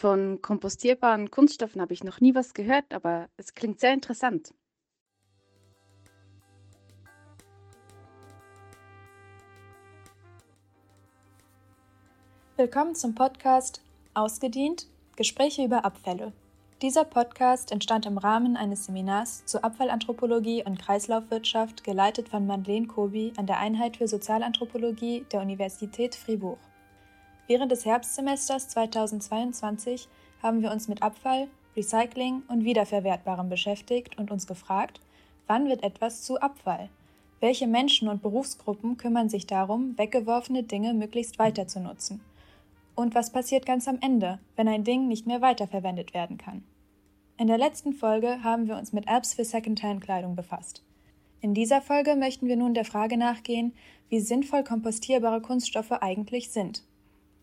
Von kompostierbaren Kunststoffen habe ich noch nie was gehört, aber es klingt sehr interessant. Willkommen zum Podcast Ausgedient Gespräche über Abfälle. Dieser Podcast entstand im Rahmen eines Seminars zu Abfallanthropologie und Kreislaufwirtschaft, geleitet von Madeleine Kobi an der Einheit für Sozialanthropologie der Universität Fribourg. Während des Herbstsemesters 2022 haben wir uns mit Abfall, Recycling und Wiederverwertbarem beschäftigt und uns gefragt, wann wird etwas zu Abfall? Welche Menschen und Berufsgruppen kümmern sich darum, weggeworfene Dinge möglichst weiter zu nutzen? Und was passiert ganz am Ende, wenn ein Ding nicht mehr weiterverwendet werden kann? In der letzten Folge haben wir uns mit Apps für Secondhand-Kleidung befasst. In dieser Folge möchten wir nun der Frage nachgehen, wie sinnvoll kompostierbare Kunststoffe eigentlich sind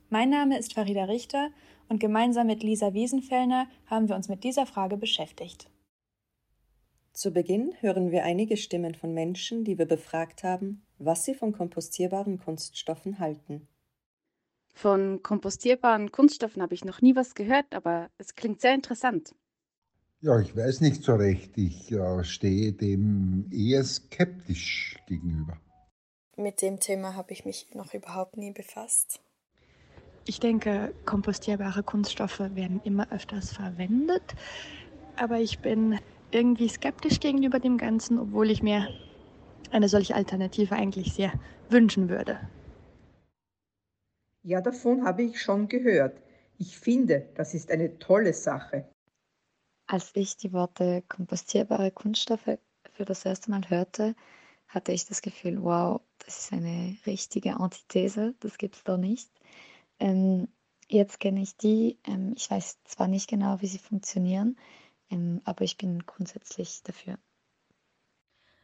mein Name ist Farida Richter und gemeinsam mit Lisa Wiesenfellner haben wir uns mit dieser Frage beschäftigt. Zu Beginn hören wir einige Stimmen von Menschen, die wir befragt haben, was sie von kompostierbaren Kunststoffen halten. Von kompostierbaren Kunststoffen habe ich noch nie was gehört, aber es klingt sehr interessant. Ja, ich weiß nicht so recht. Ich äh, stehe dem eher skeptisch gegenüber. Mit dem Thema habe ich mich noch überhaupt nie befasst. Ich denke, kompostierbare Kunststoffe werden immer öfters verwendet, aber ich bin irgendwie skeptisch gegenüber dem Ganzen, obwohl ich mir eine solche Alternative eigentlich sehr wünschen würde. Ja, davon habe ich schon gehört. Ich finde, das ist eine tolle Sache. Als ich die Worte kompostierbare Kunststoffe für das erste Mal hörte, hatte ich das Gefühl, wow, das ist eine richtige Antithese, das gibt es doch nicht. Ähm, jetzt kenne ich die. Ähm, ich weiß zwar nicht genau, wie sie funktionieren, ähm, aber ich bin grundsätzlich dafür.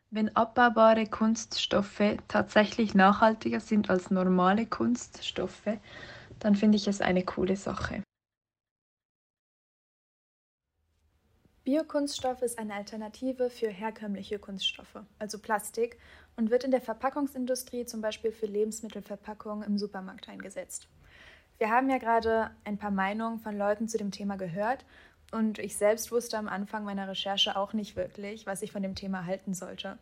Wenn abbaubare Kunststoffe tatsächlich nachhaltiger sind als normale Kunststoffe, dann finde ich es eine coole Sache. Biokunststoff ist eine Alternative für herkömmliche Kunststoffe, also Plastik, und wird in der Verpackungsindustrie zum Beispiel für Lebensmittelverpackungen im Supermarkt eingesetzt. Wir haben ja gerade ein paar Meinungen von Leuten zu dem Thema gehört und ich selbst wusste am Anfang meiner Recherche auch nicht wirklich, was ich von dem Thema halten sollte.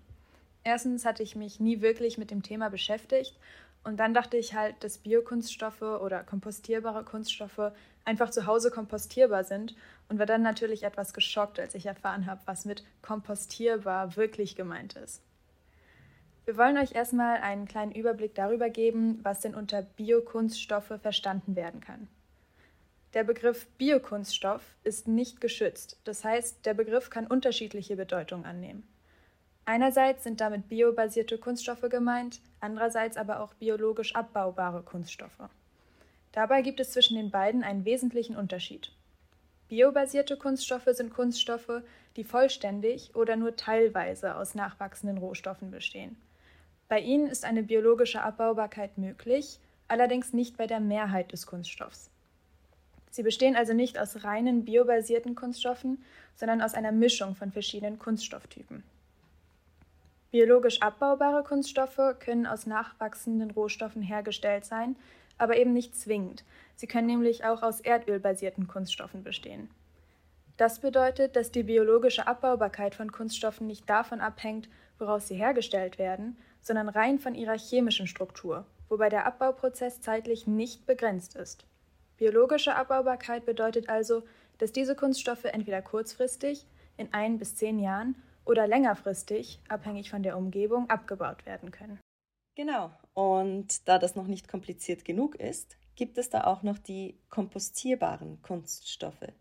Erstens hatte ich mich nie wirklich mit dem Thema beschäftigt und dann dachte ich halt, dass Biokunststoffe oder kompostierbare Kunststoffe einfach zu Hause kompostierbar sind und war dann natürlich etwas geschockt, als ich erfahren habe, was mit kompostierbar wirklich gemeint ist. Wir wollen euch erstmal einen kleinen Überblick darüber geben, was denn unter Biokunststoffe verstanden werden kann. Der Begriff Biokunststoff ist nicht geschützt, das heißt, der Begriff kann unterschiedliche Bedeutungen annehmen. Einerseits sind damit biobasierte Kunststoffe gemeint, andererseits aber auch biologisch abbaubare Kunststoffe. Dabei gibt es zwischen den beiden einen wesentlichen Unterschied. Biobasierte Kunststoffe sind Kunststoffe, die vollständig oder nur teilweise aus nachwachsenden Rohstoffen bestehen. Bei ihnen ist eine biologische Abbaubarkeit möglich, allerdings nicht bei der Mehrheit des Kunststoffs. Sie bestehen also nicht aus reinen biobasierten Kunststoffen, sondern aus einer Mischung von verschiedenen Kunststofftypen. Biologisch abbaubare Kunststoffe können aus nachwachsenden Rohstoffen hergestellt sein, aber eben nicht zwingend. Sie können nämlich auch aus erdölbasierten Kunststoffen bestehen. Das bedeutet, dass die biologische Abbaubarkeit von Kunststoffen nicht davon abhängt, woraus sie hergestellt werden, sondern rein von ihrer chemischen Struktur, wobei der Abbauprozess zeitlich nicht begrenzt ist. Biologische Abbaubarkeit bedeutet also, dass diese Kunststoffe entweder kurzfristig, in ein bis zehn Jahren, oder längerfristig, abhängig von der Umgebung, abgebaut werden können. Genau, und da das noch nicht kompliziert genug ist, gibt es da auch noch die kompostierbaren Kunststoffe.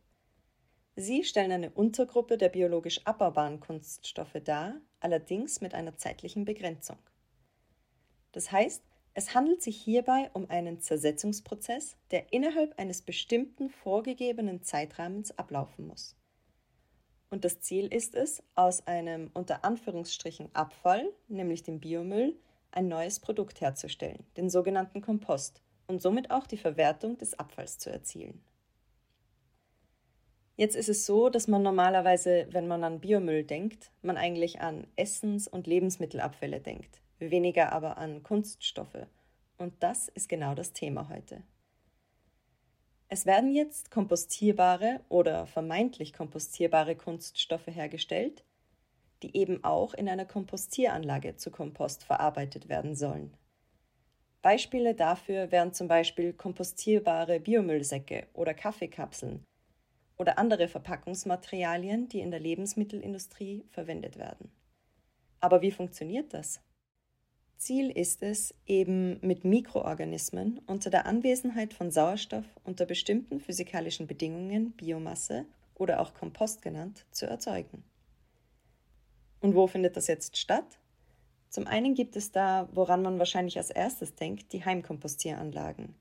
Sie stellen eine Untergruppe der biologisch abbaubaren Kunststoffe dar, allerdings mit einer zeitlichen Begrenzung. Das heißt, es handelt sich hierbei um einen Zersetzungsprozess, der innerhalb eines bestimmten vorgegebenen Zeitrahmens ablaufen muss. Und das Ziel ist es, aus einem unter Anführungsstrichen Abfall, nämlich dem Biomüll, ein neues Produkt herzustellen, den sogenannten Kompost, und somit auch die Verwertung des Abfalls zu erzielen. Jetzt ist es so, dass man normalerweise, wenn man an Biomüll denkt, man eigentlich an Essens- und Lebensmittelabfälle denkt weniger aber an Kunststoffe. Und das ist genau das Thema heute. Es werden jetzt kompostierbare oder vermeintlich kompostierbare Kunststoffe hergestellt, die eben auch in einer Kompostieranlage zu Kompost verarbeitet werden sollen. Beispiele dafür wären zum Beispiel kompostierbare Biomüllsäcke oder Kaffeekapseln oder andere Verpackungsmaterialien, die in der Lebensmittelindustrie verwendet werden. Aber wie funktioniert das? Ziel ist es, eben mit Mikroorganismen unter der Anwesenheit von Sauerstoff unter bestimmten physikalischen Bedingungen Biomasse oder auch Kompost genannt zu erzeugen. Und wo findet das jetzt statt? Zum einen gibt es da, woran man wahrscheinlich als erstes denkt, die Heimkompostieranlagen.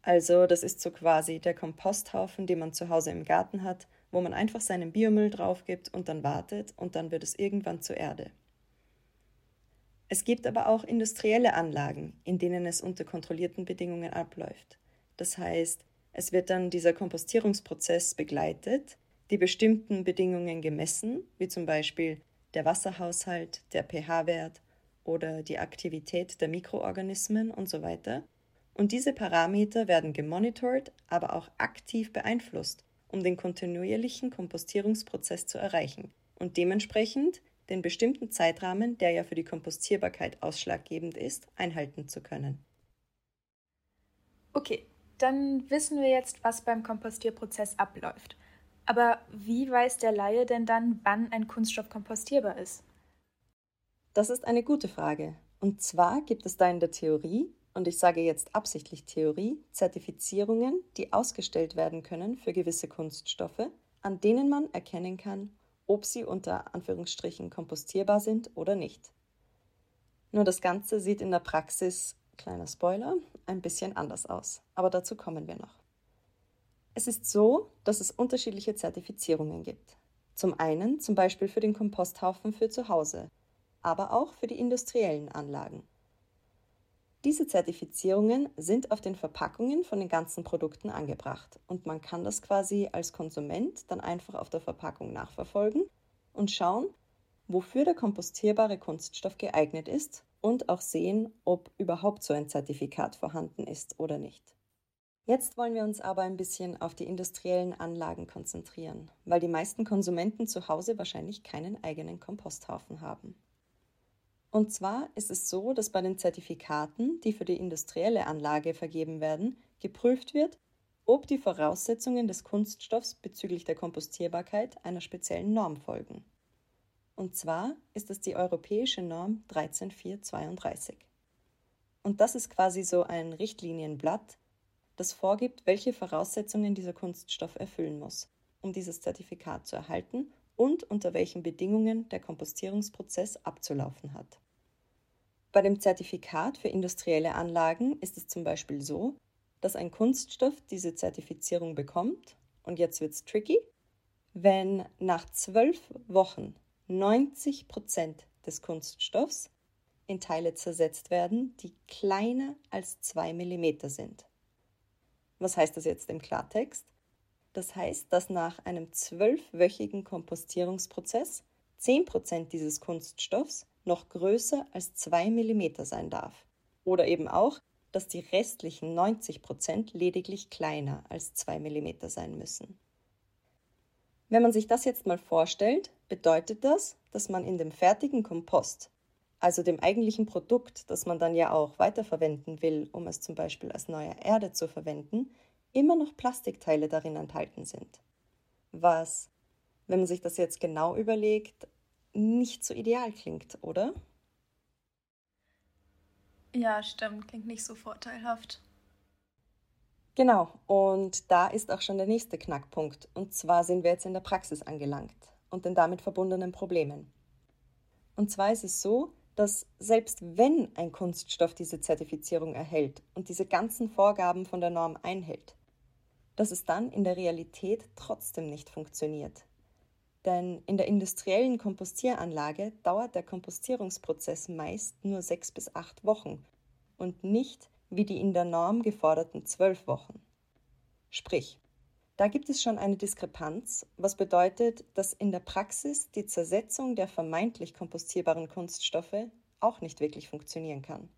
Also das ist so quasi der Komposthaufen, den man zu Hause im Garten hat, wo man einfach seinen Biomüll drauf gibt und dann wartet und dann wird es irgendwann zur Erde. Es gibt aber auch industrielle Anlagen, in denen es unter kontrollierten Bedingungen abläuft. Das heißt, es wird dann dieser Kompostierungsprozess begleitet, die bestimmten Bedingungen gemessen, wie zum Beispiel der Wasserhaushalt, der pH-Wert oder die Aktivität der Mikroorganismen und so weiter. Und diese Parameter werden gemonitort, aber auch aktiv beeinflusst, um den kontinuierlichen Kompostierungsprozess zu erreichen. Und dementsprechend den bestimmten Zeitrahmen, der ja für die Kompostierbarkeit ausschlaggebend ist, einhalten zu können. Okay, dann wissen wir jetzt, was beim Kompostierprozess abläuft. Aber wie weiß der Laie denn dann, wann ein Kunststoff kompostierbar ist? Das ist eine gute Frage. Und zwar gibt es da in der Theorie, und ich sage jetzt absichtlich Theorie, Zertifizierungen, die ausgestellt werden können für gewisse Kunststoffe, an denen man erkennen kann, ob sie unter Anführungsstrichen kompostierbar sind oder nicht. Nur das Ganze sieht in der Praxis, kleiner Spoiler, ein bisschen anders aus, aber dazu kommen wir noch. Es ist so, dass es unterschiedliche Zertifizierungen gibt. Zum einen zum Beispiel für den Komposthaufen für zu Hause, aber auch für die industriellen Anlagen. Diese Zertifizierungen sind auf den Verpackungen von den ganzen Produkten angebracht und man kann das quasi als Konsument dann einfach auf der Verpackung nachverfolgen und schauen, wofür der kompostierbare Kunststoff geeignet ist und auch sehen, ob überhaupt so ein Zertifikat vorhanden ist oder nicht. Jetzt wollen wir uns aber ein bisschen auf die industriellen Anlagen konzentrieren, weil die meisten Konsumenten zu Hause wahrscheinlich keinen eigenen Komposthaufen haben. Und zwar ist es so, dass bei den Zertifikaten, die für die industrielle Anlage vergeben werden, geprüft wird, ob die Voraussetzungen des Kunststoffs bezüglich der Kompostierbarkeit einer speziellen Norm folgen. Und zwar ist es die europäische Norm 13432. Und das ist quasi so ein Richtlinienblatt, das vorgibt, welche Voraussetzungen dieser Kunststoff erfüllen muss, um dieses Zertifikat zu erhalten und unter welchen Bedingungen der Kompostierungsprozess abzulaufen hat. Bei dem Zertifikat für industrielle Anlagen ist es zum Beispiel so, dass ein Kunststoff diese Zertifizierung bekommt, und jetzt wird es tricky, wenn nach zwölf Wochen 90 Prozent des Kunststoffs in Teile zersetzt werden, die kleiner als zwei Millimeter sind. Was heißt das jetzt im Klartext? Das heißt, dass nach einem zwölfwöchigen Kompostierungsprozess 10% dieses Kunststoffs noch größer als 2 mm sein darf. Oder eben auch, dass die restlichen 90% lediglich kleiner als 2 mm sein müssen. Wenn man sich das jetzt mal vorstellt, bedeutet das, dass man in dem fertigen Kompost, also dem eigentlichen Produkt, das man dann ja auch weiterverwenden will, um es zum Beispiel als neue Erde zu verwenden, immer noch Plastikteile darin enthalten sind. Was, wenn man sich das jetzt genau überlegt, nicht so ideal klingt, oder? Ja, stimmt, klingt nicht so vorteilhaft. Genau, und da ist auch schon der nächste Knackpunkt. Und zwar sind wir jetzt in der Praxis angelangt und den damit verbundenen Problemen. Und zwar ist es so, dass selbst wenn ein Kunststoff diese Zertifizierung erhält und diese ganzen Vorgaben von der Norm einhält, dass es dann in der Realität trotzdem nicht funktioniert. Denn in der industriellen Kompostieranlage dauert der Kompostierungsprozess meist nur sechs bis acht Wochen und nicht wie die in der Norm geforderten zwölf Wochen. Sprich, da gibt es schon eine Diskrepanz, was bedeutet, dass in der Praxis die Zersetzung der vermeintlich kompostierbaren Kunststoffe auch nicht wirklich funktionieren kann.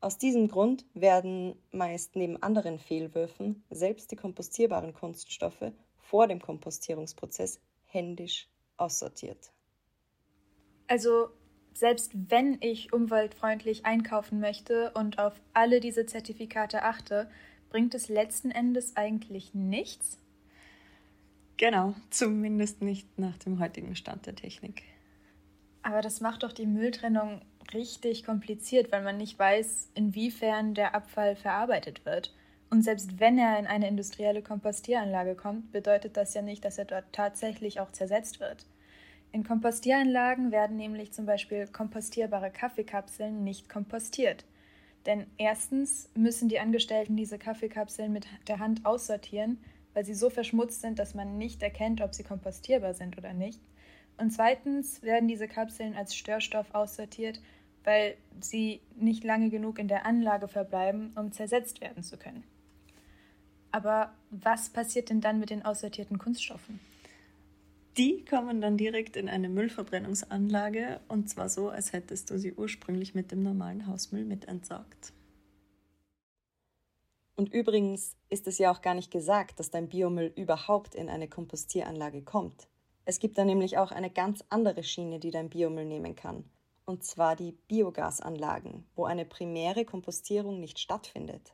Aus diesem Grund werden meist neben anderen Fehlwürfen selbst die kompostierbaren Kunststoffe vor dem Kompostierungsprozess händisch aussortiert. Also selbst wenn ich umweltfreundlich einkaufen möchte und auf alle diese Zertifikate achte, bringt es letzten Endes eigentlich nichts? Genau, zumindest nicht nach dem heutigen Stand der Technik. Aber das macht doch die Mülltrennung richtig kompliziert, weil man nicht weiß, inwiefern der Abfall verarbeitet wird. Und selbst wenn er in eine industrielle Kompostieranlage kommt, bedeutet das ja nicht, dass er dort tatsächlich auch zersetzt wird. In Kompostieranlagen werden nämlich zum Beispiel kompostierbare Kaffeekapseln nicht kompostiert. Denn erstens müssen die Angestellten diese Kaffeekapseln mit der Hand aussortieren, weil sie so verschmutzt sind, dass man nicht erkennt, ob sie kompostierbar sind oder nicht. Und zweitens werden diese Kapseln als Störstoff aussortiert, weil sie nicht lange genug in der Anlage verbleiben, um zersetzt werden zu können. Aber was passiert denn dann mit den aussortierten Kunststoffen? Die kommen dann direkt in eine Müllverbrennungsanlage und zwar so, als hättest du sie ursprünglich mit dem normalen Hausmüll mit entsorgt. Und übrigens ist es ja auch gar nicht gesagt, dass dein Biomüll überhaupt in eine Kompostieranlage kommt. Es gibt da nämlich auch eine ganz andere Schiene, die dein Biomüll nehmen kann. Und zwar die Biogasanlagen, wo eine primäre Kompostierung nicht stattfindet.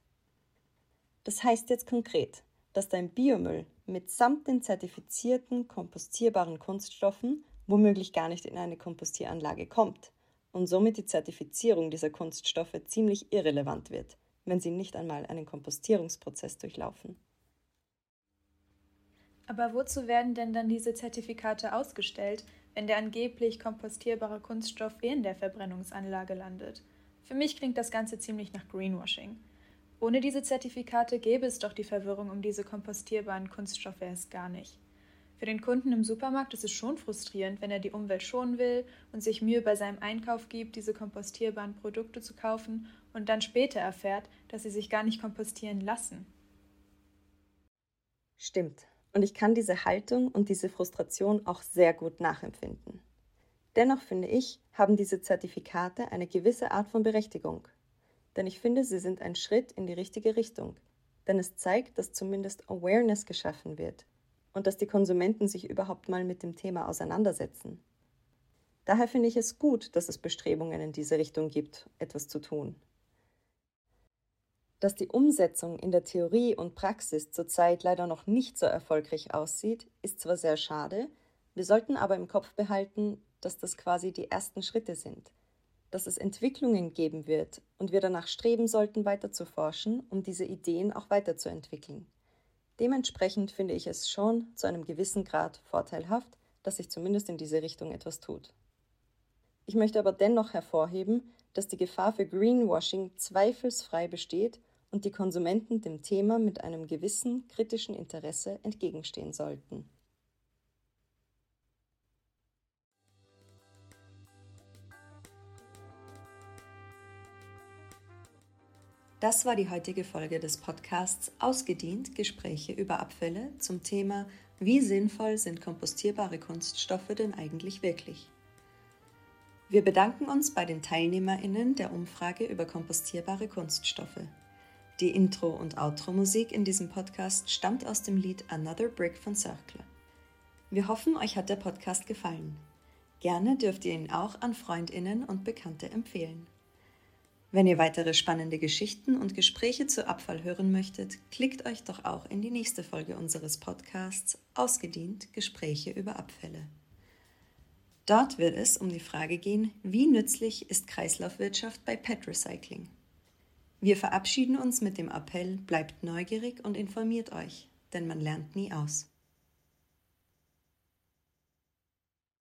Das heißt jetzt konkret, dass dein Biomüll mitsamt den zertifizierten kompostierbaren Kunststoffen womöglich gar nicht in eine Kompostieranlage kommt und somit die Zertifizierung dieser Kunststoffe ziemlich irrelevant wird, wenn sie nicht einmal einen Kompostierungsprozess durchlaufen. Aber wozu werden denn dann diese Zertifikate ausgestellt, wenn der angeblich kompostierbare Kunststoff in der Verbrennungsanlage landet? Für mich klingt das Ganze ziemlich nach Greenwashing. Ohne diese Zertifikate gäbe es doch die Verwirrung um diese kompostierbaren Kunststoffe erst gar nicht. Für den Kunden im Supermarkt ist es schon frustrierend, wenn er die Umwelt schonen will und sich Mühe bei seinem Einkauf gibt, diese kompostierbaren Produkte zu kaufen und dann später erfährt, dass sie sich gar nicht kompostieren lassen. Stimmt. Und ich kann diese Haltung und diese Frustration auch sehr gut nachempfinden. Dennoch finde ich, haben diese Zertifikate eine gewisse Art von Berechtigung. Denn ich finde, sie sind ein Schritt in die richtige Richtung. Denn es zeigt, dass zumindest Awareness geschaffen wird und dass die Konsumenten sich überhaupt mal mit dem Thema auseinandersetzen. Daher finde ich es gut, dass es Bestrebungen in diese Richtung gibt, etwas zu tun. Dass die Umsetzung in der Theorie und Praxis zurzeit leider noch nicht so erfolgreich aussieht, ist zwar sehr schade, wir sollten aber im Kopf behalten, dass das quasi die ersten Schritte sind, dass es Entwicklungen geben wird und wir danach streben sollten, weiter zu forschen, um diese Ideen auch weiterzuentwickeln. Dementsprechend finde ich es schon zu einem gewissen Grad vorteilhaft, dass sich zumindest in diese Richtung etwas tut. Ich möchte aber dennoch hervorheben, dass die Gefahr für Greenwashing zweifelsfrei besteht und die Konsumenten dem Thema mit einem gewissen kritischen Interesse entgegenstehen sollten. Das war die heutige Folge des Podcasts Ausgedient Gespräche über Abfälle zum Thema Wie sinnvoll sind kompostierbare Kunststoffe denn eigentlich wirklich? Wir bedanken uns bei den TeilnehmerInnen der Umfrage über kompostierbare Kunststoffe. Die Intro- und Outro-Musik in diesem Podcast stammt aus dem Lied Another Brick von Circle. Wir hoffen, euch hat der Podcast gefallen. Gerne dürft ihr ihn auch an Freundinnen und Bekannte empfehlen. Wenn ihr weitere spannende Geschichten und Gespräche zu Abfall hören möchtet, klickt euch doch auch in die nächste Folge unseres Podcasts Ausgedient Gespräche über Abfälle. Dort wird es um die Frage gehen, wie nützlich ist Kreislaufwirtschaft bei PET Recycling? Wir verabschieden uns mit dem Appell, bleibt neugierig und informiert euch, denn man lernt nie aus.